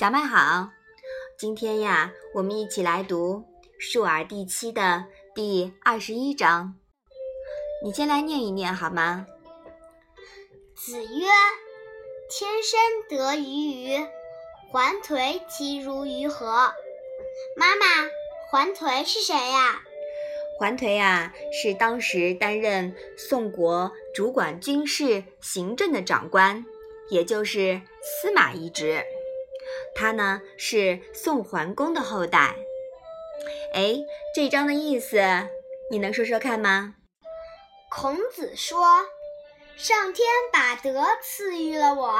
小麦好，今天呀，我们一起来读《述而》第七的第二十一章。你先来念一念好吗？子曰：“天生得鱼鱼，环颓其如鱼何？”妈妈，环颓是谁呀？环颓呀，是当时担任宋国主管军事行政的长官，也就是司马一职。他呢是宋桓公的后代。哎，这章的意思你能说说看吗？孔子说：“上天把德赐予了我，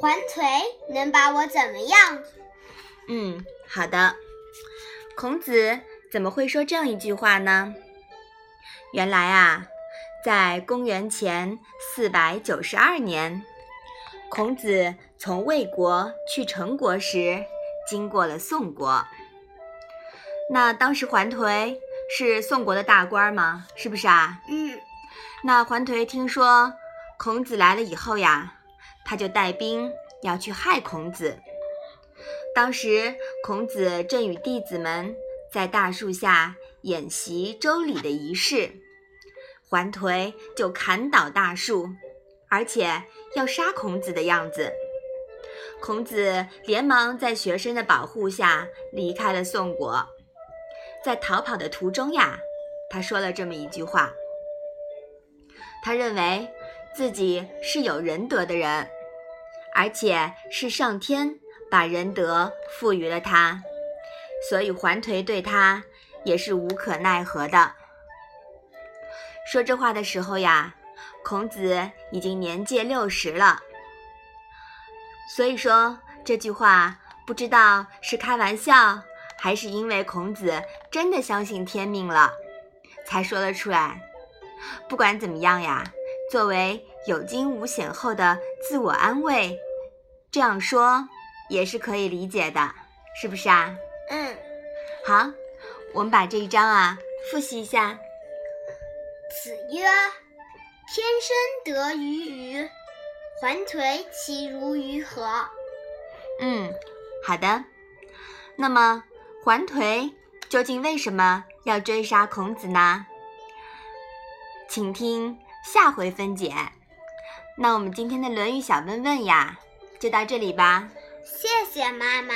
环颓能把我怎么样？”嗯，好的。孔子怎么会说这样一句话呢？原来啊，在公元前四百九十二年。孔子从魏国去陈国时，经过了宋国。那当时桓颓是宋国的大官吗？是不是啊？嗯。那桓颓听说孔子来了以后呀，他就带兵要去害孔子。当时孔子正与弟子们在大树下演习周礼的仪式，桓颓就砍倒大树。而且要杀孔子的样子，孔子连忙在学生的保护下离开了宋国。在逃跑的途中呀，他说了这么一句话：他认为自己是有仁德的人，而且是上天把仁德赋予了他，所以桓颓对他也是无可奈何的。说这话的时候呀。孔子已经年届六十了，所以说这句话不知道是开玩笑，还是因为孔子真的相信天命了，才说了出来。不管怎么样呀，作为有惊无险后的自我安慰，这样说也是可以理解的，是不是啊？嗯。好，我们把这一章啊复习一下。子曰。天生得鱼鱼，环颓其如鱼何？嗯，好的。那么环颓究竟为什么要追杀孔子呢？请听下回分解。那我们今天的《论语》小问问呀，就到这里吧。谢谢妈妈。